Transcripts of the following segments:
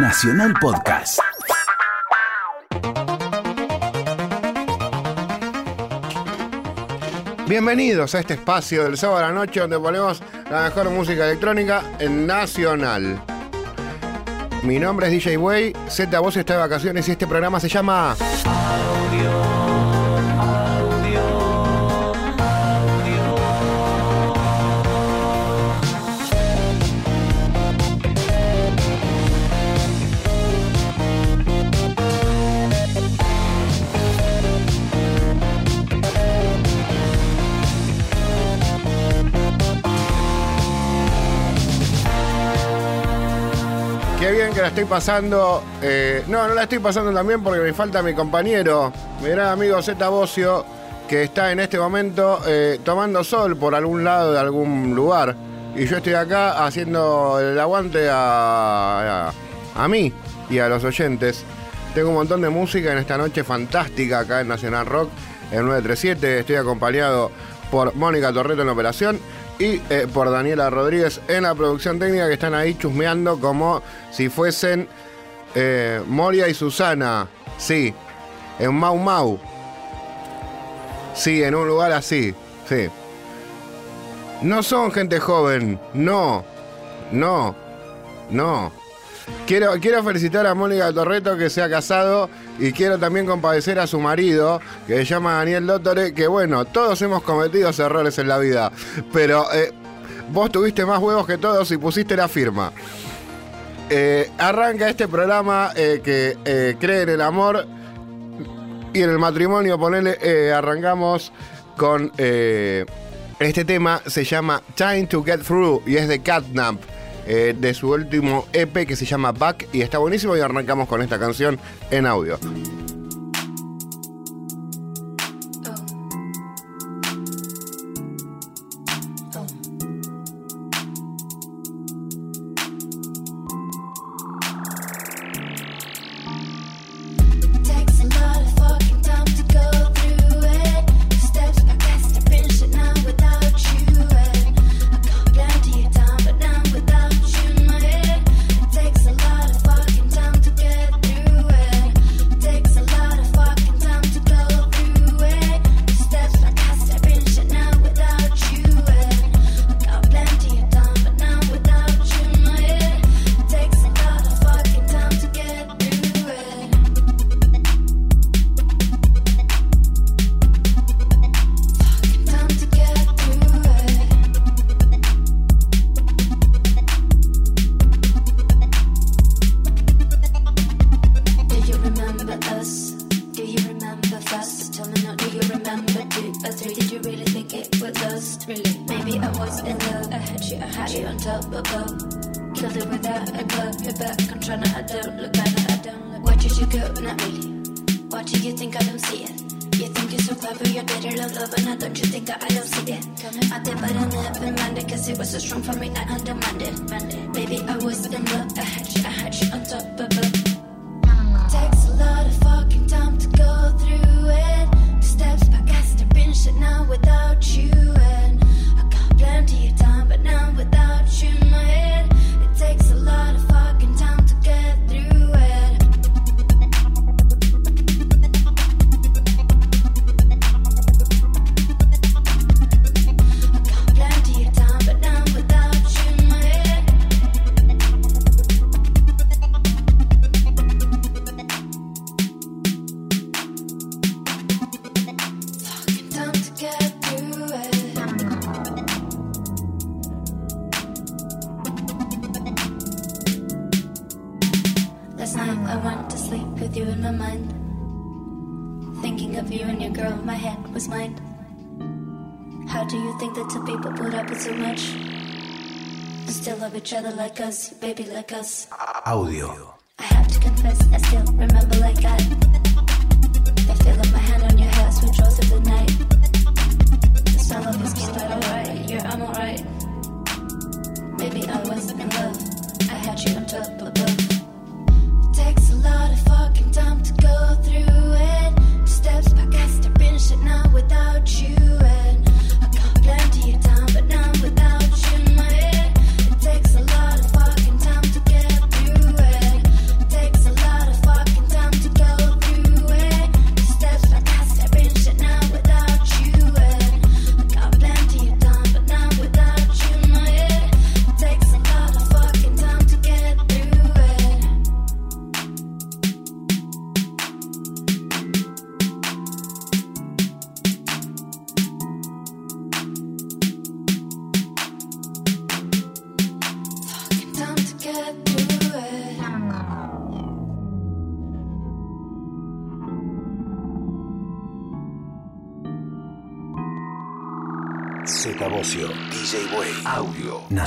Nacional Podcast. Bienvenidos a este espacio del sábado a la noche donde ponemos la mejor música electrónica en Nacional. Mi nombre es DJ Way, Z Voz está de vacaciones y este programa se llama Qué bien que la estoy pasando. Eh, no, no la estoy pasando también porque me falta mi compañero, mi gran amigo Z Bocio, que está en este momento eh, tomando sol por algún lado de algún lugar. Y yo estoy acá haciendo el aguante a, a, a mí y a los oyentes. Tengo un montón de música en esta noche fantástica acá en Nacional Rock, en 937. Estoy acompañado por Mónica Torreto en la operación y eh, por Daniela Rodríguez en la producción técnica que están ahí chusmeando como si fuesen eh, Moria y Susana. Sí, en Mau Mau. Sí, en un lugar así. Sí. No son gente joven. No. No. No. Quiero, felicitar a Mónica Torreto que se ha casado y quiero también compadecer a su marido, que se llama Daniel Dottore, que bueno, todos hemos cometido errores en la vida, pero eh, vos tuviste más huevos que todos y pusiste la firma. Eh, arranca este programa eh, que cree en el amor y en el matrimonio, ponele, arrancamos con este tema, se llama Time to Get Through y es de Catnap. Eh, de su último EP que se llama Back y está buenísimo y arrancamos con esta canción en audio. You're love, love, and I don't you think that I don't see it? I did, but I never minded, cause it was so strong for me, I undermined it. Baby, I was in love, I had you, I had you on top of it.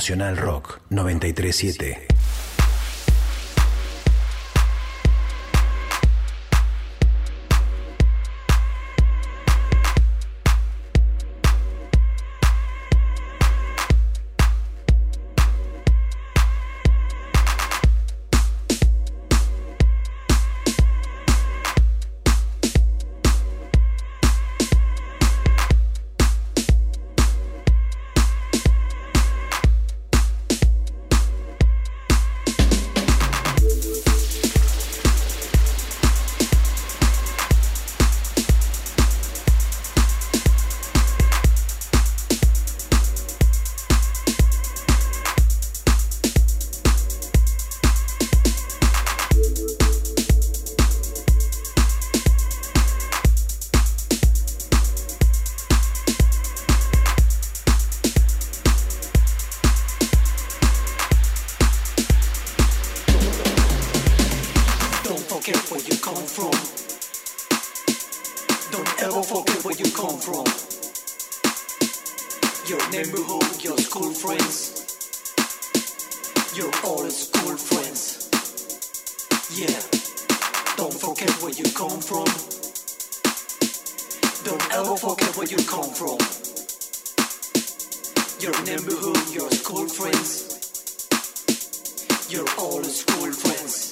Nacional Rock 937. Forget where you come from. Don't ever forget where you come from. Your neighborhood, your school friends, your old school friends. Yeah, don't forget where you come from. Don't ever forget where you come from. Your neighborhood, your school friends, your old school friends.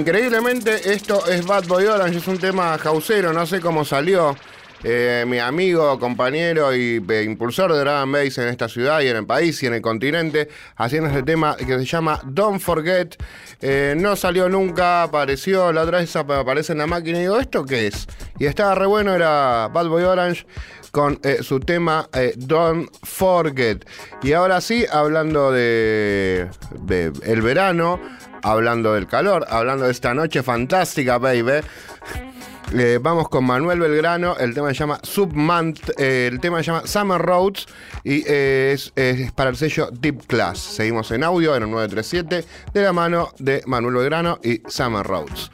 increíblemente esto es Bad Boy Orange, es un tema causero, no sé cómo salió. Eh, mi amigo, compañero y eh, impulsor de Dragon Bass en esta ciudad y en el país y en el continente, haciendo este tema que se llama Don't Forget. Eh, no salió nunca, apareció, la otra vez aparece en la máquina y digo, ¿esto qué es? Y estaba re bueno, era Bad Boy Orange con su tema Don't Forget. Y ahora sí, hablando de, de el verano, hablando del calor, hablando de esta noche fantástica, baby. Vamos con Manuel Belgrano, el tema se llama Submant, eh, el tema se llama Summer Roads y eh, es, es para el sello Deep Class. Seguimos en audio en el 937 de la mano de Manuel Belgrano y Summer Roads.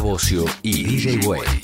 Bocio y DJ Way.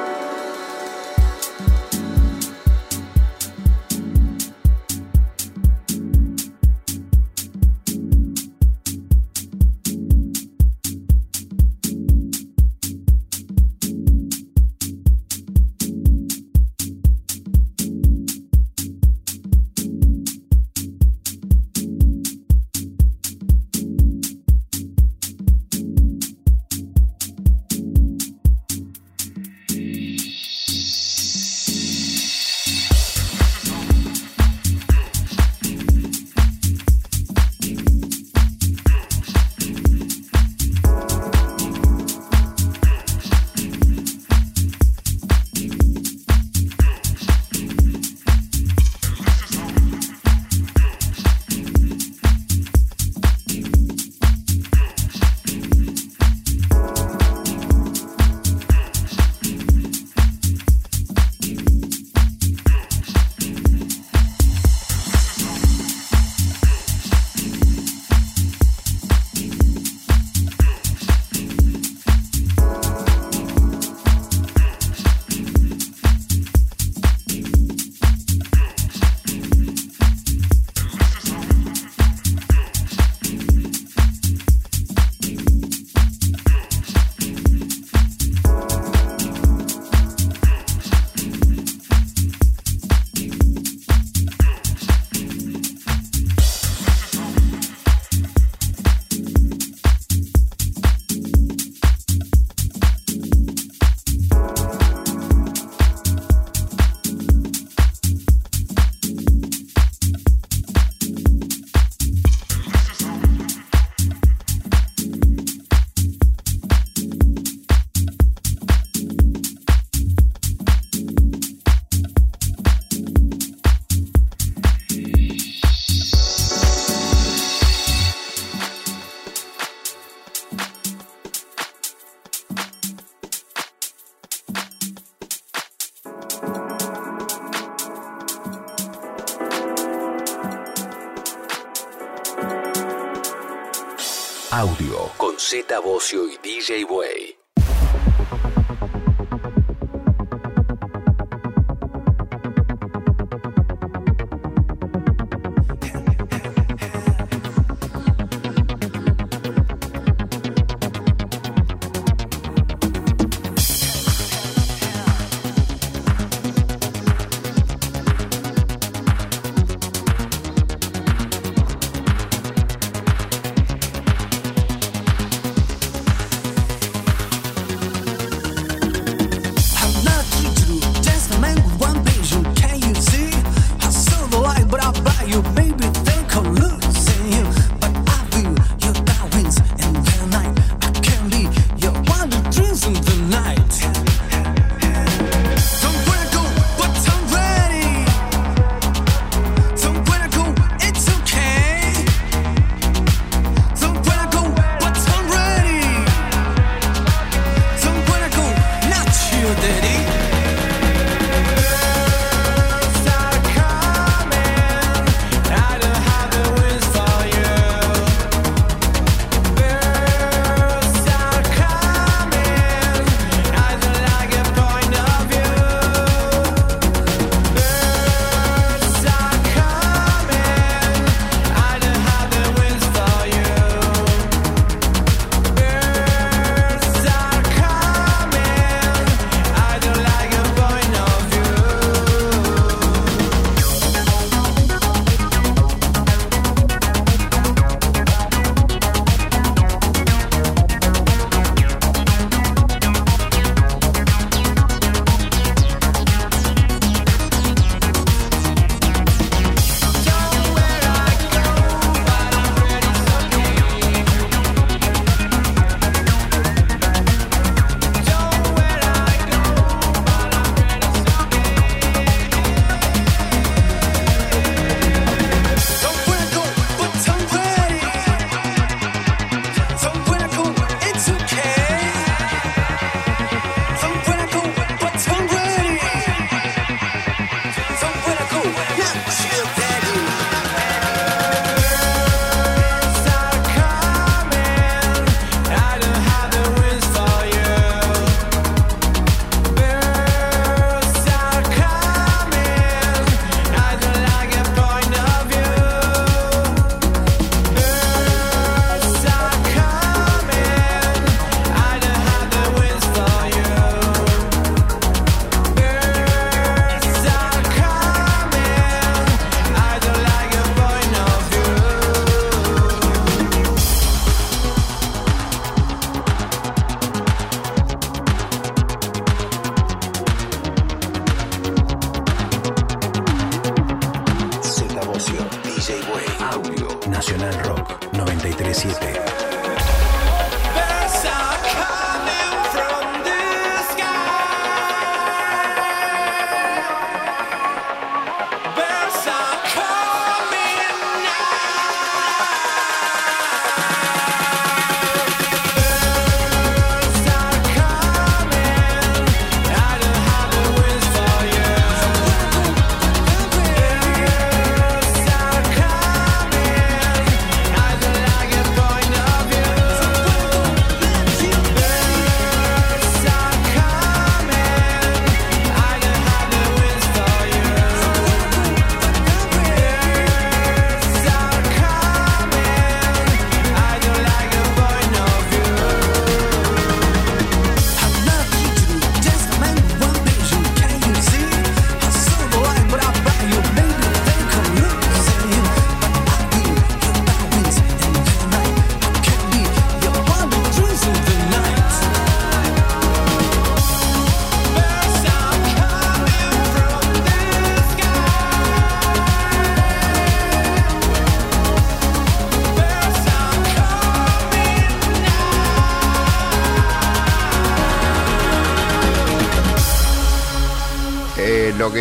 Z Bocio y DJ Way.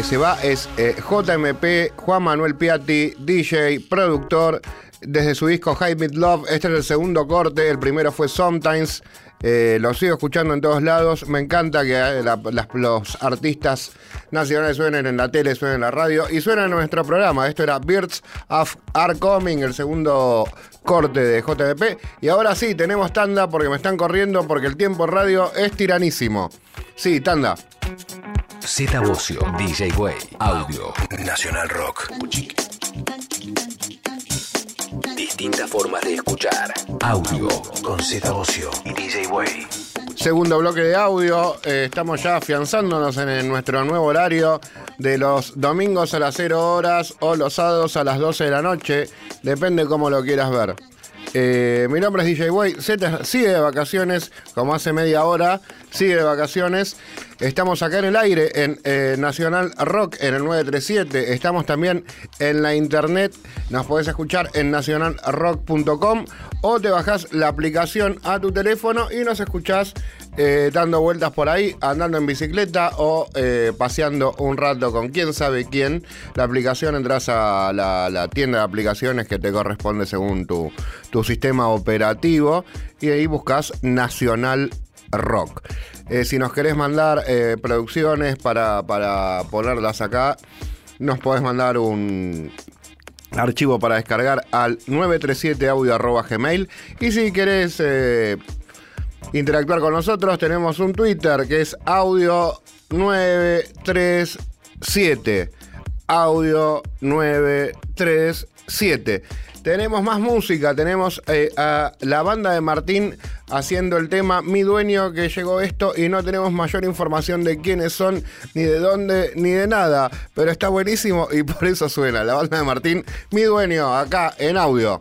que se va es eh, JMP, Juan Manuel Piatti, DJ, productor, desde su disco High Mid Love. Este es el segundo corte, el primero fue Sometimes. Eh, lo sigo escuchando en todos lados. Me encanta que eh, los artistas nacionales suenen en la tele, suenen en la radio y suenan en nuestro programa. Esto era Birds of Are Coming, el segundo corte de JDP. Y ahora sí, tenemos tanda porque me están corriendo porque el tiempo radio es tiranísimo. Sí, tanda. Z Bocio, DJ Way, Audio, Nacional Rock. Distintas formas de escuchar. Audio con Z Bocio y DJ Way. Segundo bloque de audio. Eh, estamos ya afianzándonos en, nuestro nuevo horario de los domingos a las 0 horas o los sábados a las 12 de la noche. Depende cómo lo quieras ver. Eh, mi nombre es DJ Way. Z sigue de vacaciones, como hace media hora. Sigue de vacaciones. Estamos acá en el aire en eh, Nacional Rock en el 937. Estamos también en la internet. Nos podés escuchar en nacionalrock.com o te bajás la aplicación a tu teléfono y nos escuchás eh, dando vueltas por ahí, andando en bicicleta o eh, paseando un rato con quién sabe quién. La aplicación entras a la, la tienda de aplicaciones que te corresponde según tu, tu sistema operativo y ahí buscas Nacional Rock. Eh, si nos querés mandar eh, producciones para, para ponerlas acá, nos podés mandar un archivo para descargar al 937audio.gmail y si querés eh, interactuar con nosotros, tenemos un Twitter que es audio 937. Audio 937. Tenemos más música, tenemos eh, a la banda de Martín haciendo el tema Mi dueño que llegó esto y no tenemos mayor información de quiénes son, ni de dónde, ni de nada, pero está buenísimo y por eso suena la banda de Martín Mi dueño acá en audio.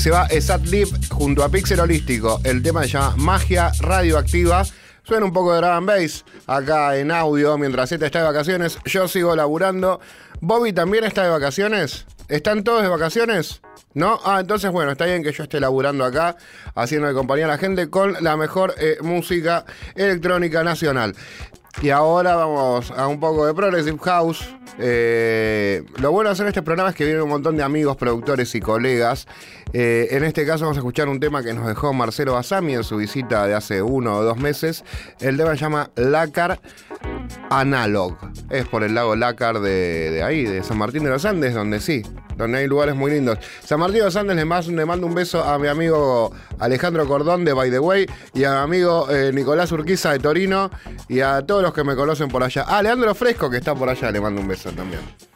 Se va es Adlib junto a Pixel Holístico. El tema se llama Magia Radioactiva. Suena un poco de and bass acá en audio mientras Z está de vacaciones. Yo sigo laburando. Bobby también está de vacaciones. ¿Están todos de vacaciones? ¿No? Ah, entonces bueno, está bien que yo esté laburando acá, haciendo de compañía a la gente con la mejor eh, música electrónica nacional. Y ahora vamos a un poco de Progressive House. Eh, lo bueno de hacer este programa es que vienen un montón de amigos, productores y colegas. Eh, en este caso vamos a escuchar un tema que nos dejó Marcelo Basami en su visita de hace uno o dos meses. El tema se llama Lácar Analog. Es por el lago Lácar de, ahí, de San Martín de los Andes, donde sí, donde hay lugares muy lindos. San Martín de los Andes le mando, le mando un beso a mi amigo Alejandro Cordón de By the Way y a mi amigo eh, Nicolás Urquiza de Torino y a todos los que me conocen por allá. Ah, Fresco que está por allá, le mando un beso también.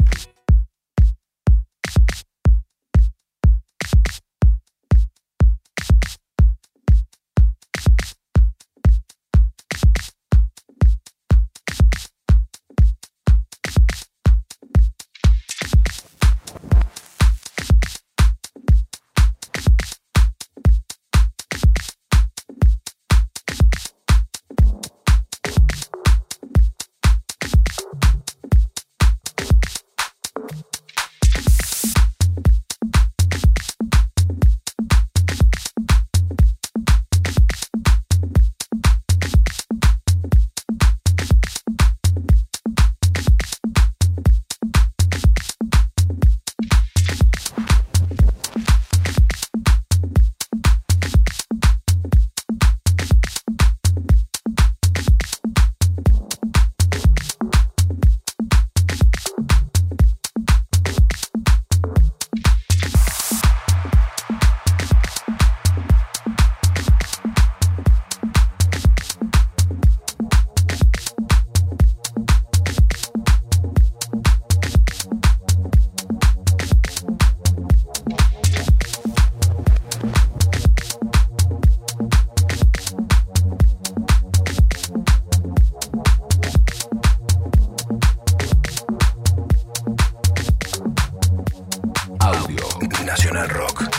Nacional Rock.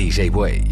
DJ Way,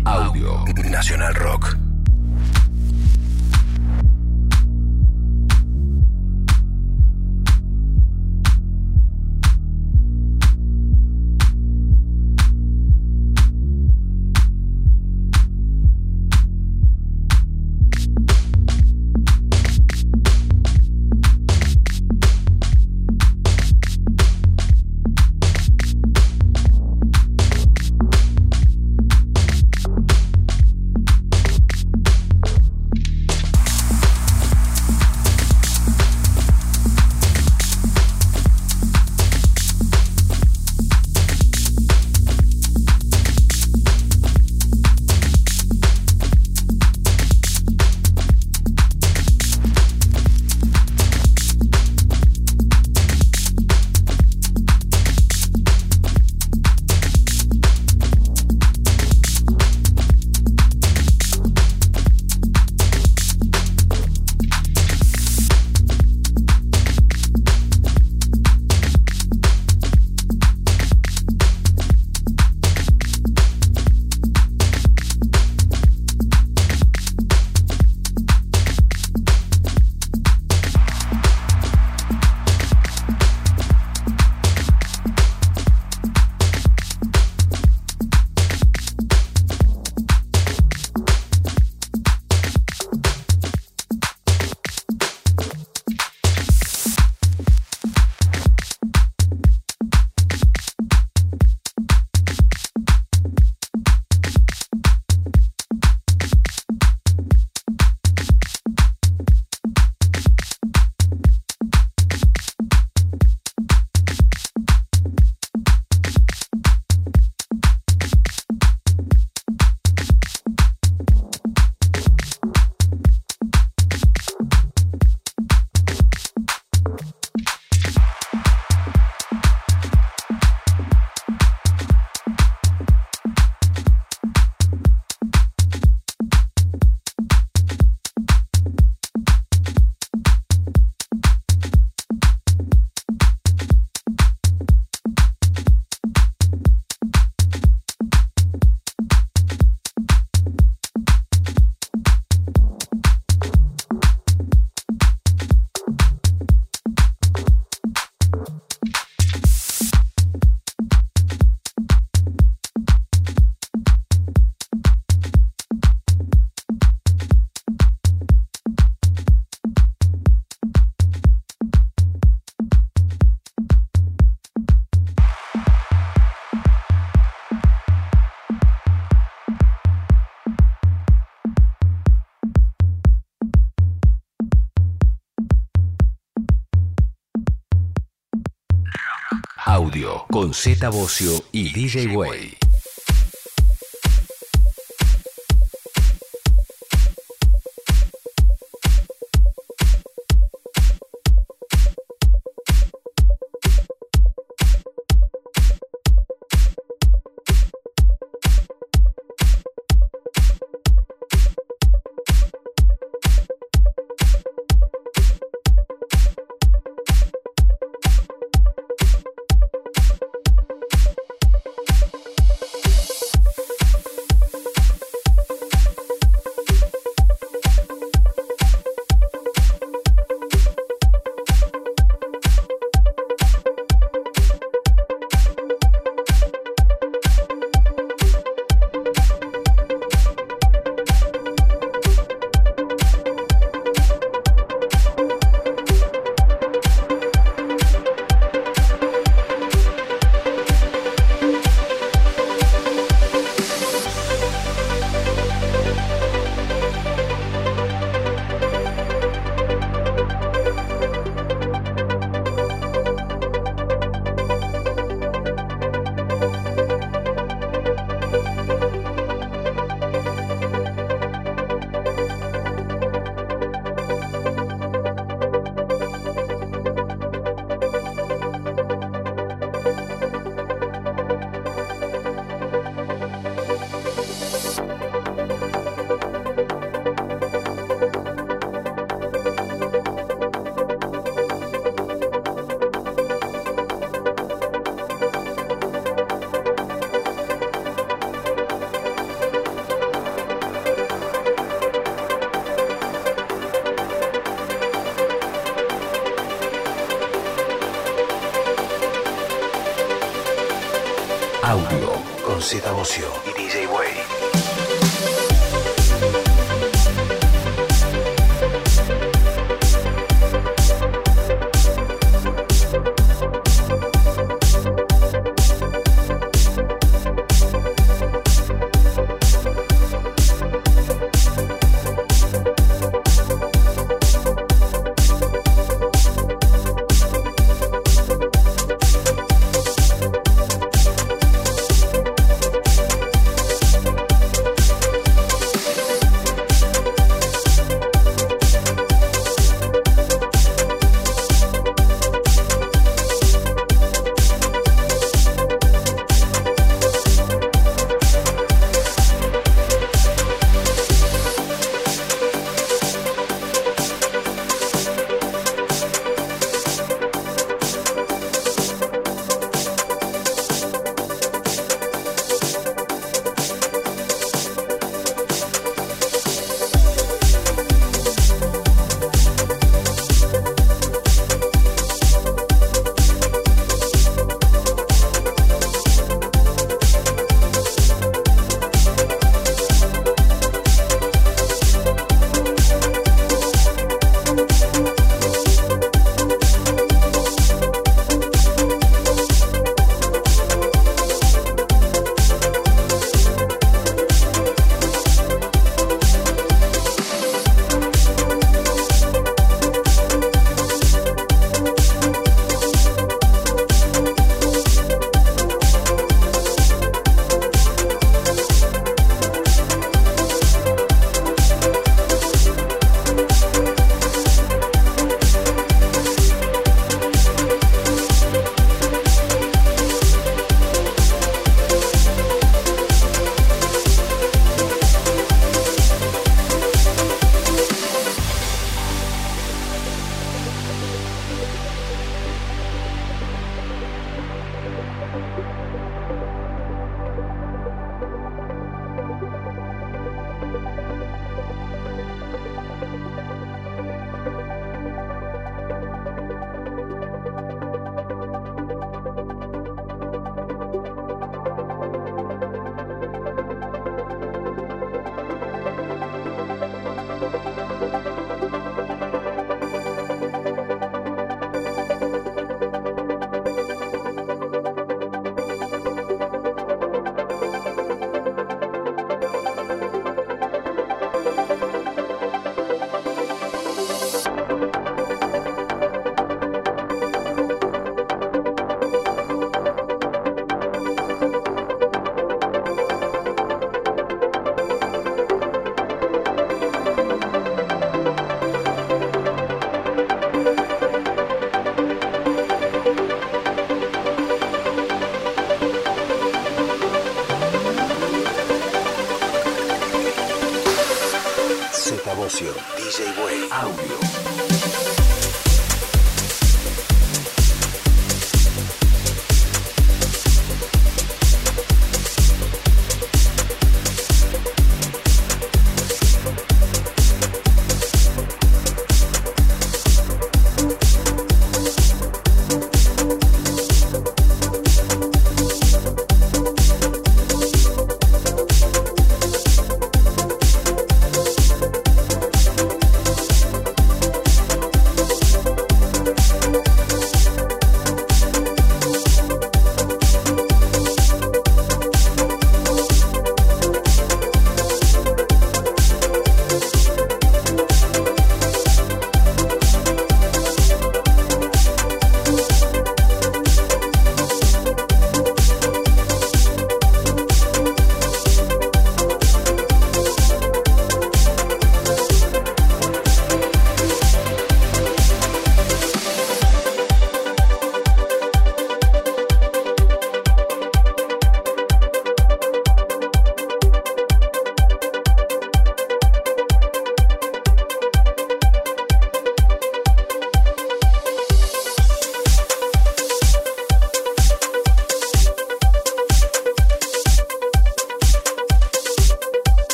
con Bocio y DJ Way.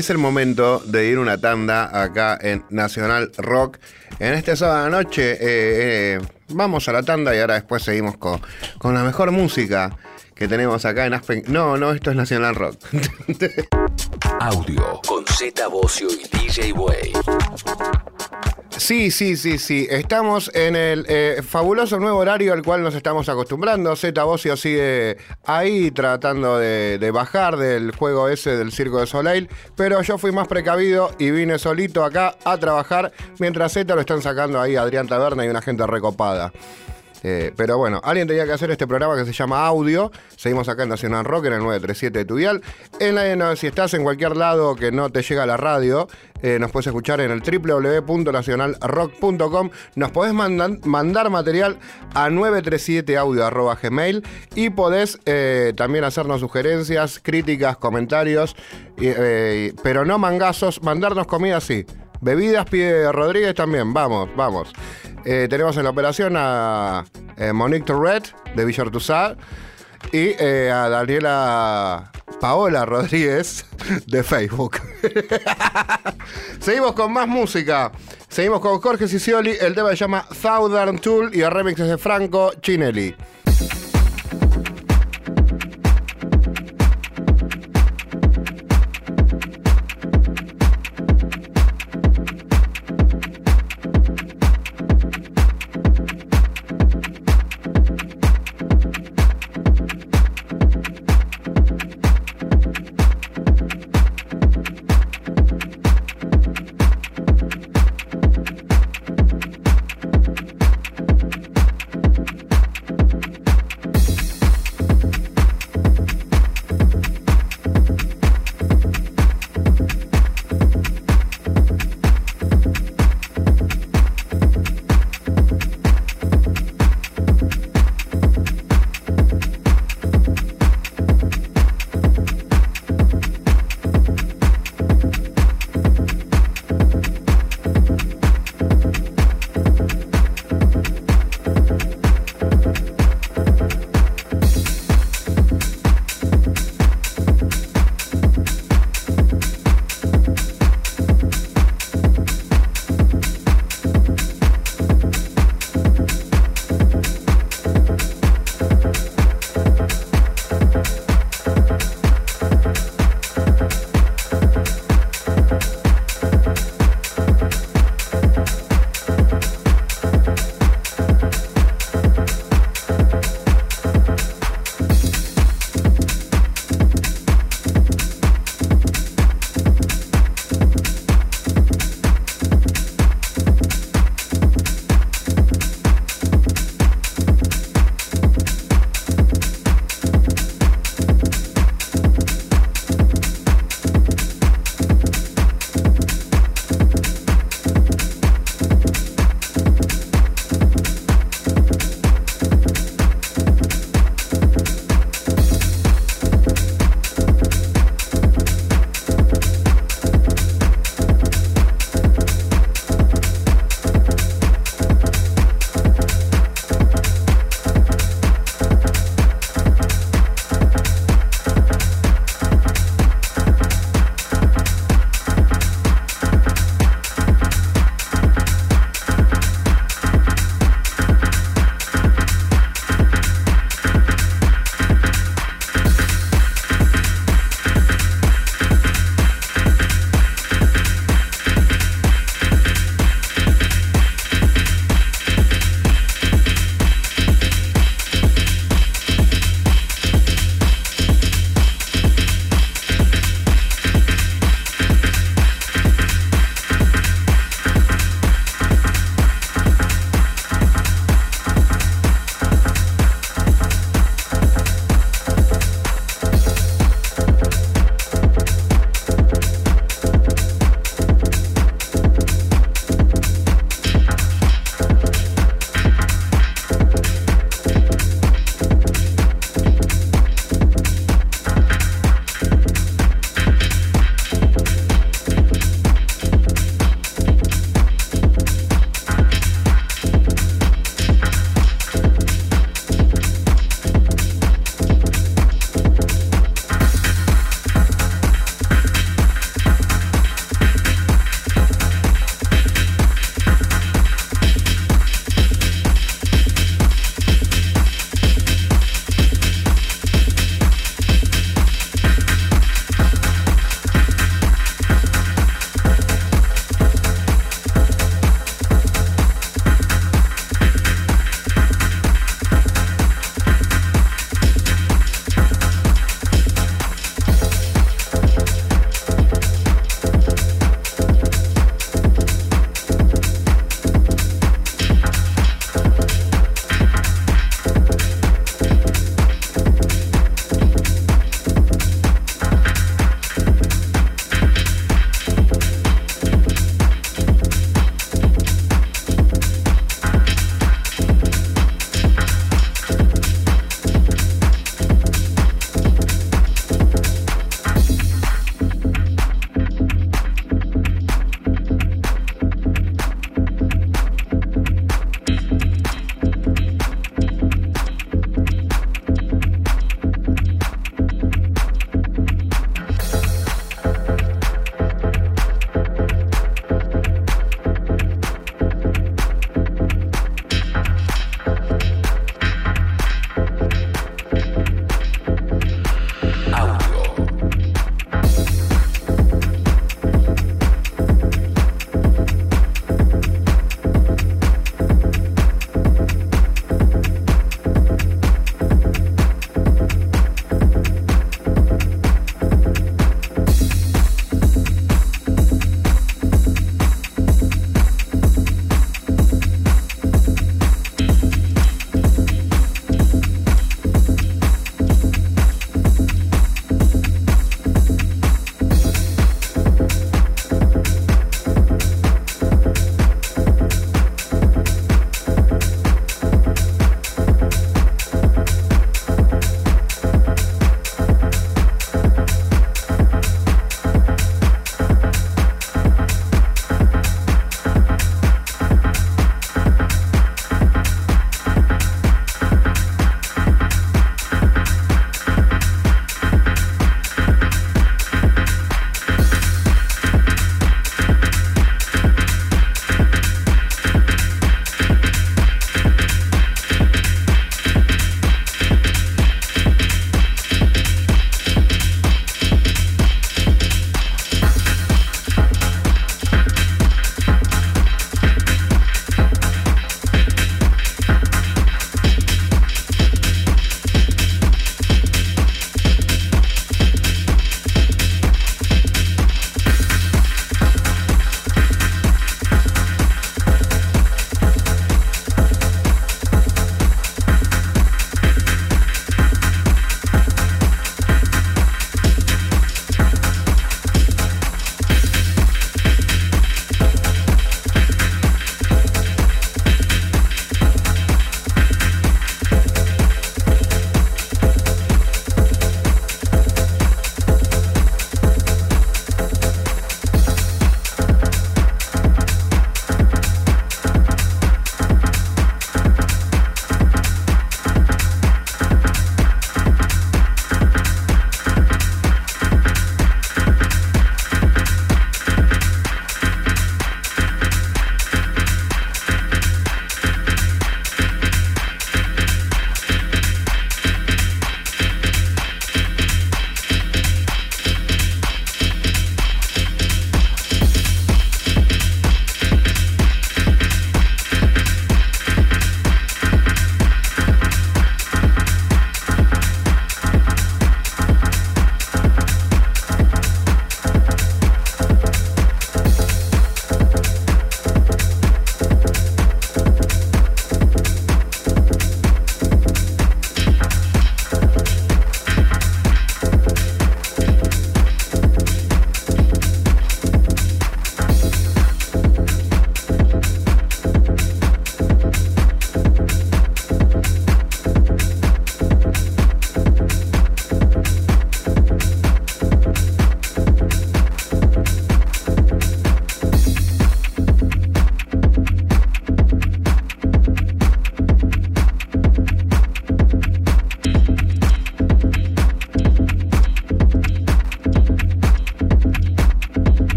Es el momento de ir una tanda acá en Nacional Rock. En este sábado de noche eh, eh, vamos a la tanda y ahora después seguimos con, con la mejor música que tenemos acá en Aspen. No, no, esto es Nacional Rock. Audio con Z Bocio y DJ Way. Sí, sí, sí, sí. Estamos en el eh, fabuloso nuevo horario al cual nos estamos acostumbrando. Z Bocio sigue ahí tratando de, de bajar del juego ese del Circo de Soleil. Pero yo fui más precavido y vine solito acá a trabajar. Mientras Z lo están sacando ahí Adrián Taberna y una gente recopada. Eh, pero bueno, alguien tenía que hacer este programa que se llama Audio. Seguimos acá en Nacional Rock en el 937 de Tudial. En la, si estás en cualquier lado que no te llega la radio, eh, nos puedes escuchar en el www.nacionalrock.com. Nos podés mandar material a 937audio.gmail y podés eh, también hacernos sugerencias, críticas, comentarios, pero no mangazos. Mandarnos comida sí. Bebidas pide Rodríguez también. Vamos, vamos. Eh, tenemos en la operación a eh, Monique Tourette de Villartuzá y eh, a Daniela Paola Rodríguez de Facebook. Seguimos con más música. Seguimos con Jorge Sicioli. El tema se llama Southern Tool y el remix es de Franco Chinelli.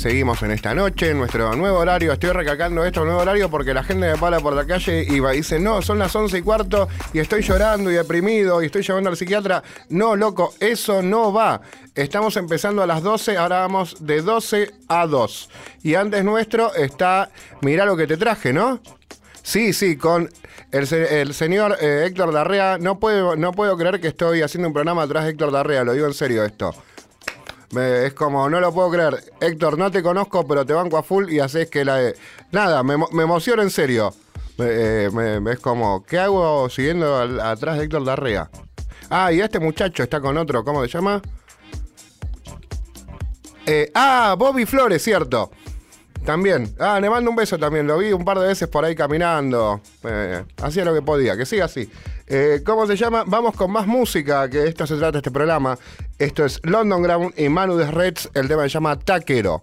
Seguimos en esta noche, en nuestro nuevo horario. Estoy recalcando esto, nuevo horario, porque la gente me para por la calle y dice, no, son las 11 y cuarto y estoy llorando y deprimido y estoy llevando al psiquiatra. No, loco, eso no va. Estamos empezando a las 12, ahora vamos de 12 a 2. Y antes nuestro está, mirá lo que te traje, ¿no? Sí, sí, con el, el señor eh, Héctor Darrea. No puedo, no puedo creer que estoy haciendo un programa atrás de Héctor Darrea, lo digo en serio esto. Me- es como, no lo puedo creer. Héctor, no te conozco, pero te banco a full y haces que la... Nada, me, me emociono en serio. Me- eh, me- es como, ¿qué hago siguiendo atrás de Héctor Darrea? Ah, y este muchacho está con otro, ¿cómo se llama? Eh, ah, Bobby Flores, cierto. También. Ah, le mando un beso también. Lo vi un par de veces por ahí caminando. Eh, hacía lo que podía. Que siga así. Eh, ¿Cómo se llama? Vamos con más música, que de esto se trata este programa. Esto es London Ground y Manu de Reds. El tema se llama Taquero.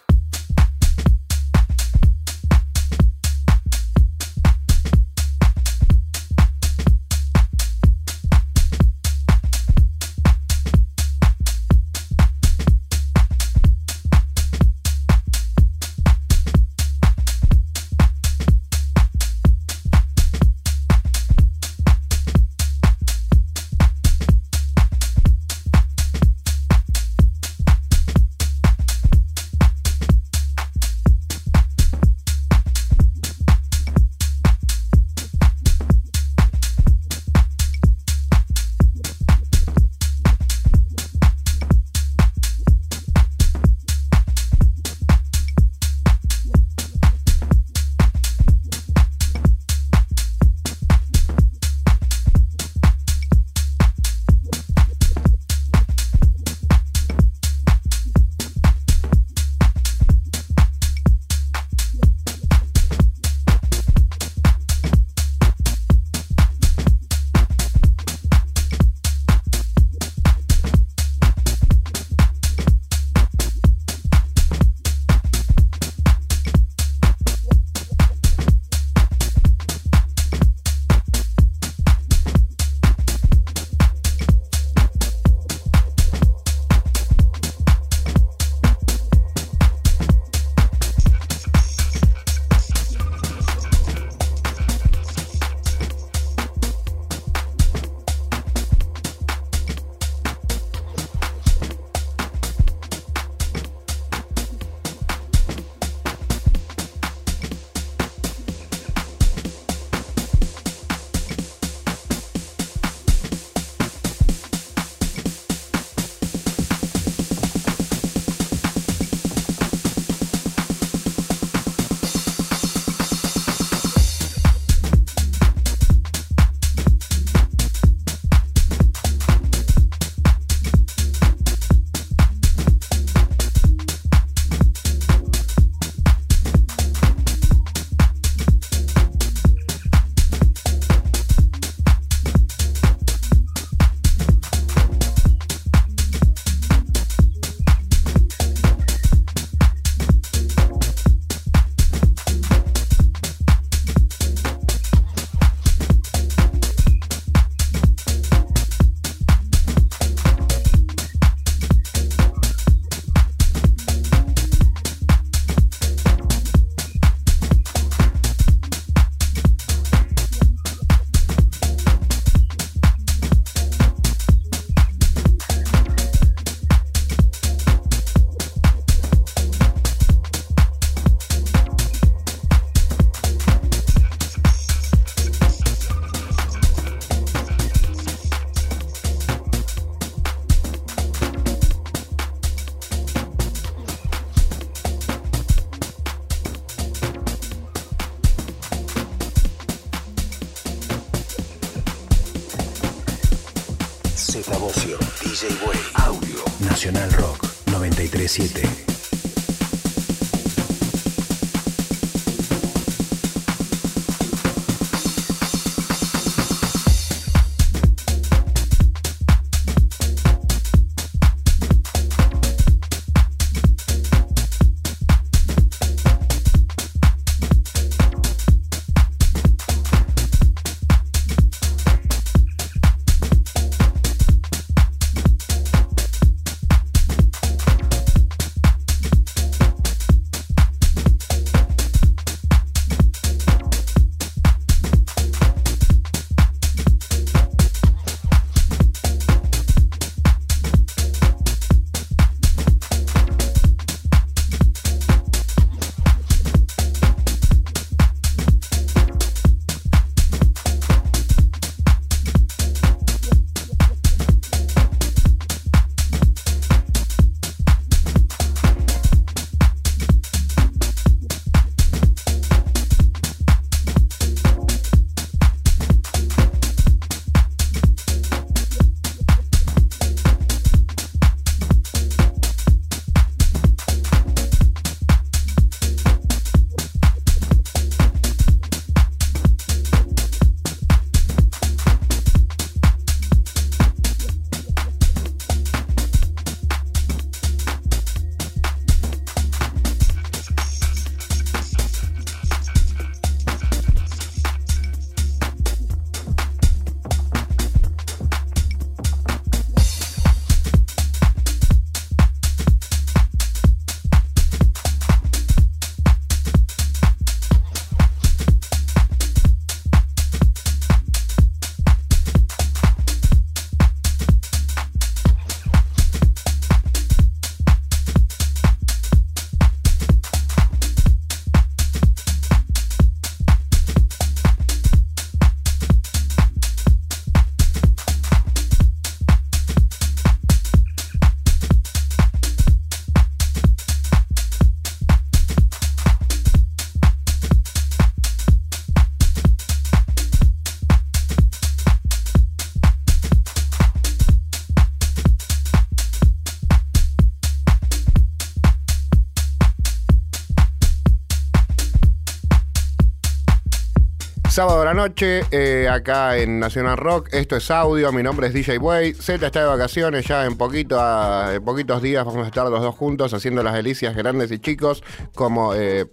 Sábado a la noche, eh, acá en Nacional Rock. Esto es audio. Mi nombre es DJ Way. Z está de vacaciones. Ya en, poquito, a- en poquitos días vamos a estar los dos juntos haciendo las delicias grandes y chicos como eh,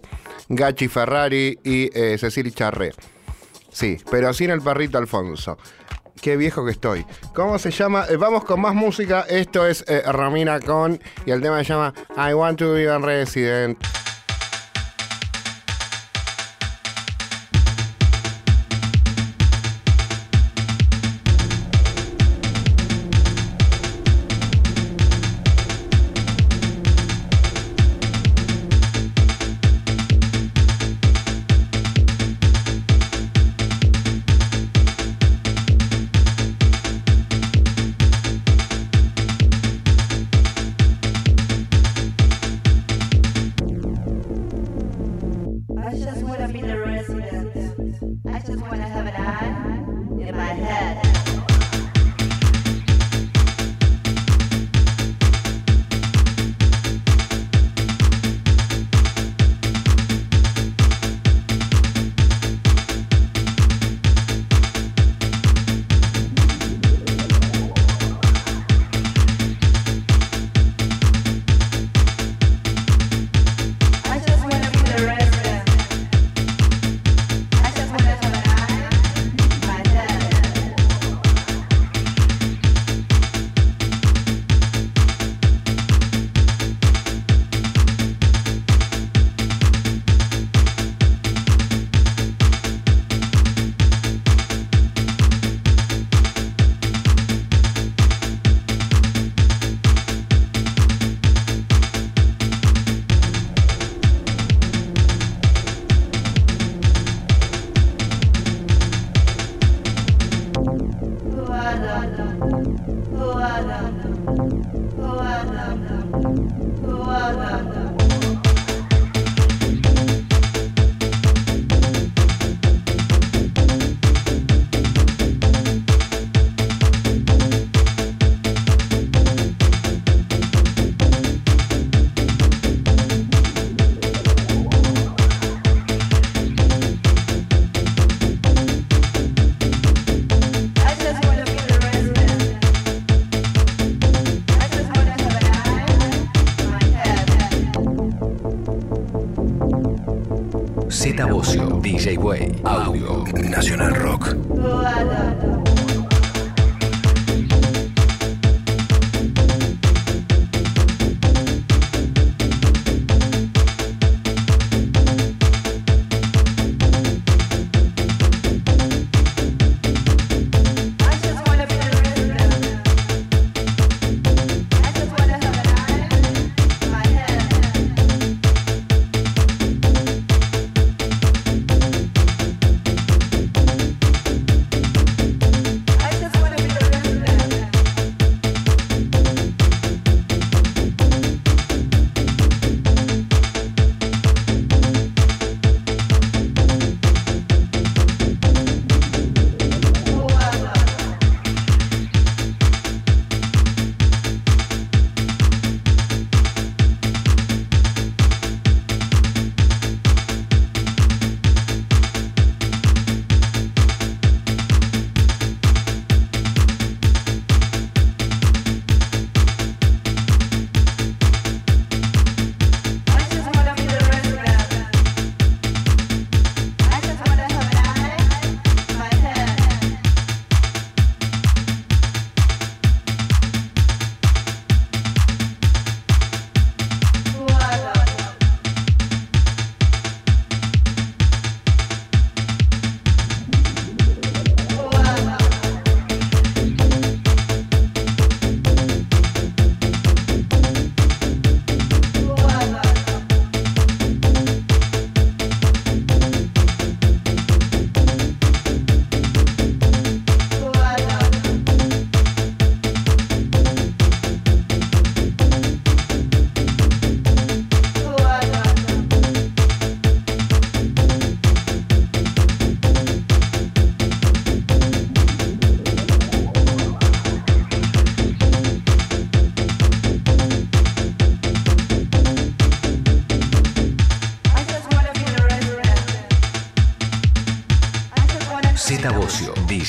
Gachi Ferrari y eh, Cecil Charré. Sí, pero sin el perrito Alfonso. Qué viejo que estoy. ¿Cómo se llama? Eh, vamos con más música. Esto es Romina Con y el tema se llama I Want to Be a Resident.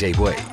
Bocio, DJ Way,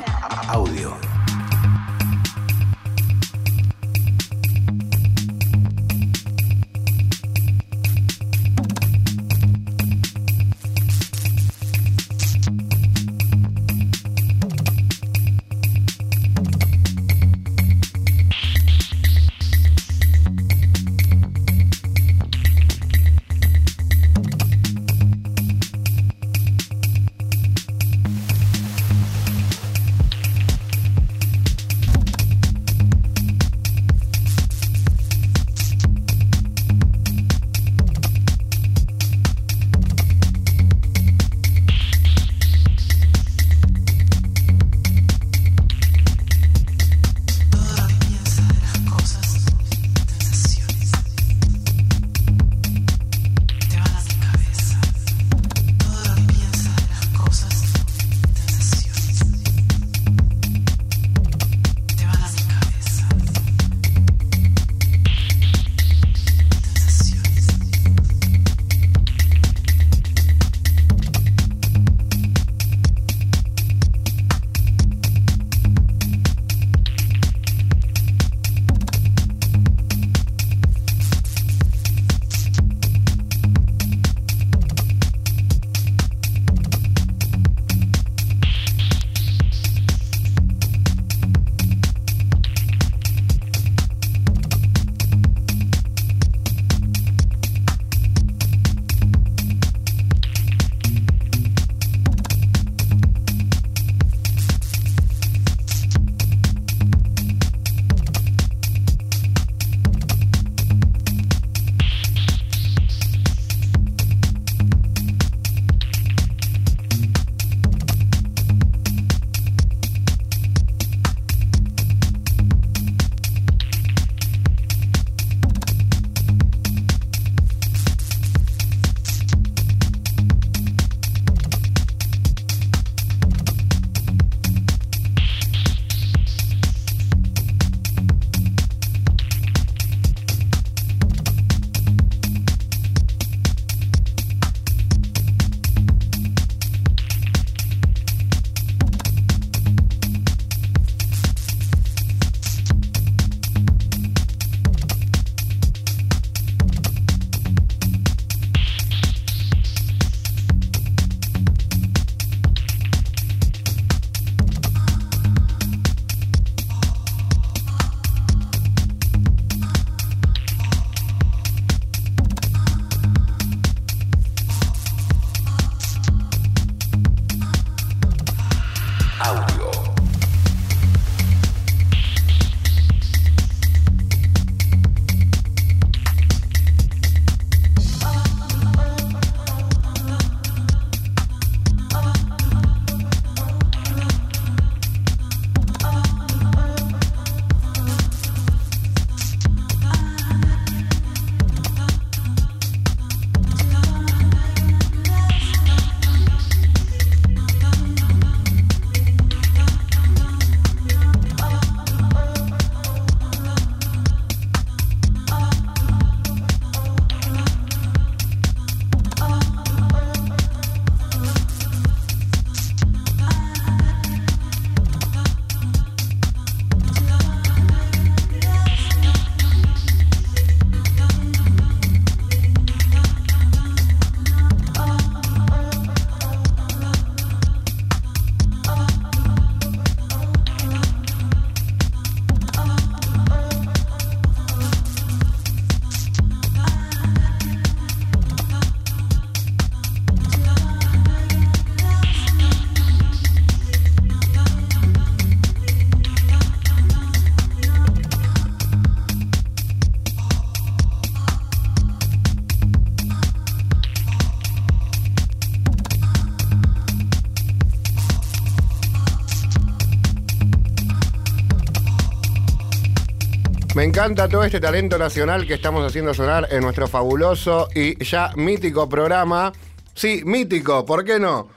encanta todo este talento nacional que estamos haciendo sonar en nuestro fabuloso y ya mítico programa. Sí, mítico, ¿por qué no?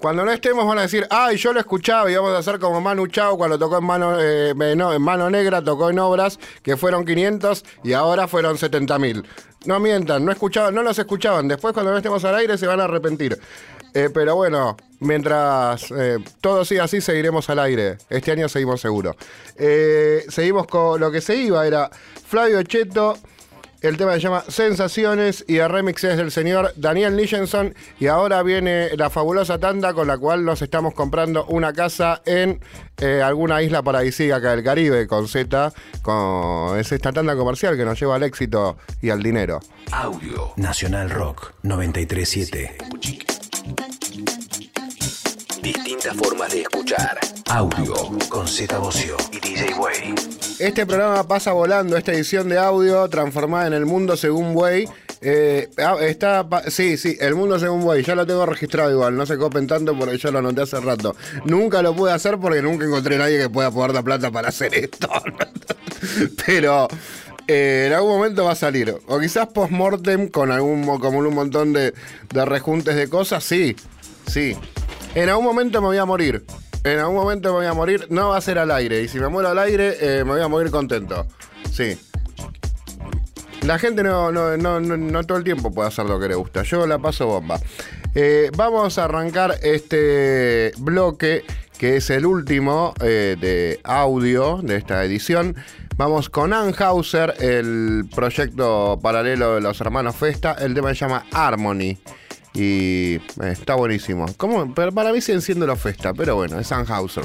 Cuando no estemos van a decir, ay, yo lo escuchaba y vamos a hacer como Manu Chao cuando tocó en mano, eh, en mano negra, tocó en obras que fueron 500 y ahora fueron 70 mil. No mientan, no escuchaban, no los escuchaban. Después cuando no estemos al aire se van a arrepentir. Eh, pero bueno, mientras eh, todo siga así, seguiremos al aire. Este año seguimos seguro. Eh, seguimos con lo que se iba, era Flavio Cheto. El tema se llama Sensaciones y el remix es del señor Daniel Nichenson. Y ahora viene la fabulosa tanda con la cual nos estamos comprando una casa en eh, alguna isla paradisíaca del Caribe con Z. Con, es esta tanda comercial que nos lleva al éxito y al dinero. Audio Nacional Rock 937. Distintas formas de escuchar. Audio con Z Bocio y DJ Way. Este programa pasa volando, esta edición de audio transformada en El Mundo Según Way. Eh, ah, está, sí, sí, El Mundo Según Way, ya lo tengo registrado igual, no se copen tanto porque yo lo anoté hace rato. Nunca lo pude hacer porque nunca encontré a nadie que pueda poner la plata para hacer esto. Pero eh, en algún momento va a salir. O quizás post-mortem con algún mo- como un montón de, de rejuntes de cosas, sí, sí. En algún momento me voy a morir. En algún momento me voy a morir. No va a ser al aire. Y si me muero al aire, eh, me voy a morir contento. Sí. La gente no, no, no, no- no todo el tiempo puede hacer lo que le gusta. Yo la paso bomba. Eh, vamos a arrancar este bloque, que es el último eh, de audio de esta edición. Vamos con Anhauser, el proyecto paralelo de los hermanos Festa. El tema se llama Harmony. Y está buenísimo. ¿Cómo? Para mí siguen siendo los Festa, pero bueno, es Anhauser.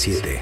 937.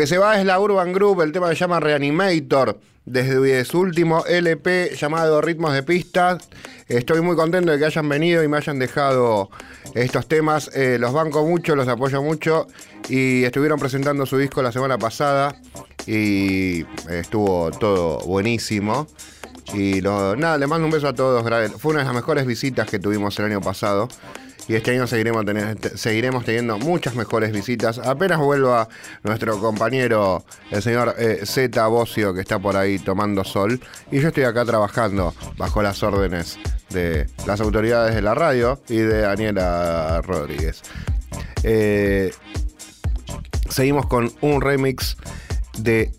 Que se va es la Urban Group, el tema se llama Reanimator, desde su último LP llamado Ritmos de Pista. Estoy muy contento de que hayan venido y me hayan dejado estos temas. Eh, los banco mucho, los apoyo mucho y estuvieron presentando su disco la semana pasada y estuvo todo buenísimo. Y nada, les mando un beso a todos. Fue una de las mejores visitas que tuvimos el año pasado. Y este año seguiremos, seguiremos teniendo muchas mejores visitas. Apenas vuelva nuestro compañero, el señor eh, Z Bocio, que está por ahí tomando sol. Y yo estoy acá trabajando bajo las órdenes de las autoridades de la radio y de Daniela Rodríguez. Eh, seguimos con un remix de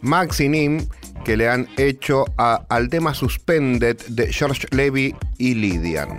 Maxi Nim que le han hecho a- al tema Suspended de George Levy y Lydian.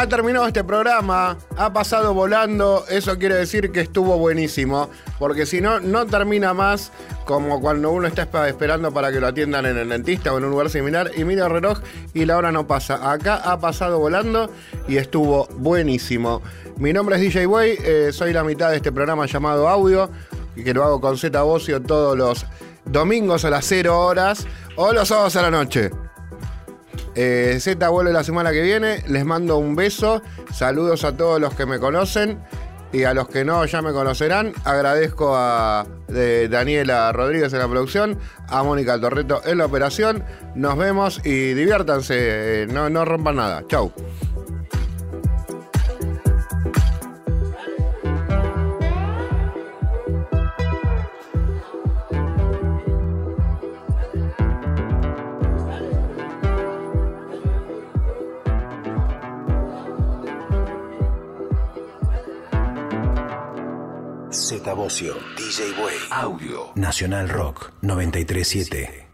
Ha terminado este programa, ha pasado volando, eso quiere decir que estuvo buenísimo, porque si no, no termina más como cuando uno está esp- esperando para que lo atiendan en el dentista o en un lugar similar y mira el reloj y la hora no pasa. Acá ha pasado volando y estuvo buenísimo. Mi nombre es DJ Way, eh, soy la mitad de este programa llamado Audio, y que lo hago con Z Bocio todos los domingos a las 0 horas o los sábados a la noche. Eh, Z vuelve la semana que viene. Les mando un beso. Saludos a todos los que me conocen. Y a los que no ya me conocerán, agradezco a Daniela Rodríguez en la producción, a Mónica Torreto en la operación. Nos vemos y diviértanse, eh, no, no rompan nada. Chau. DJ Way, Audio, Nacional Rock 937.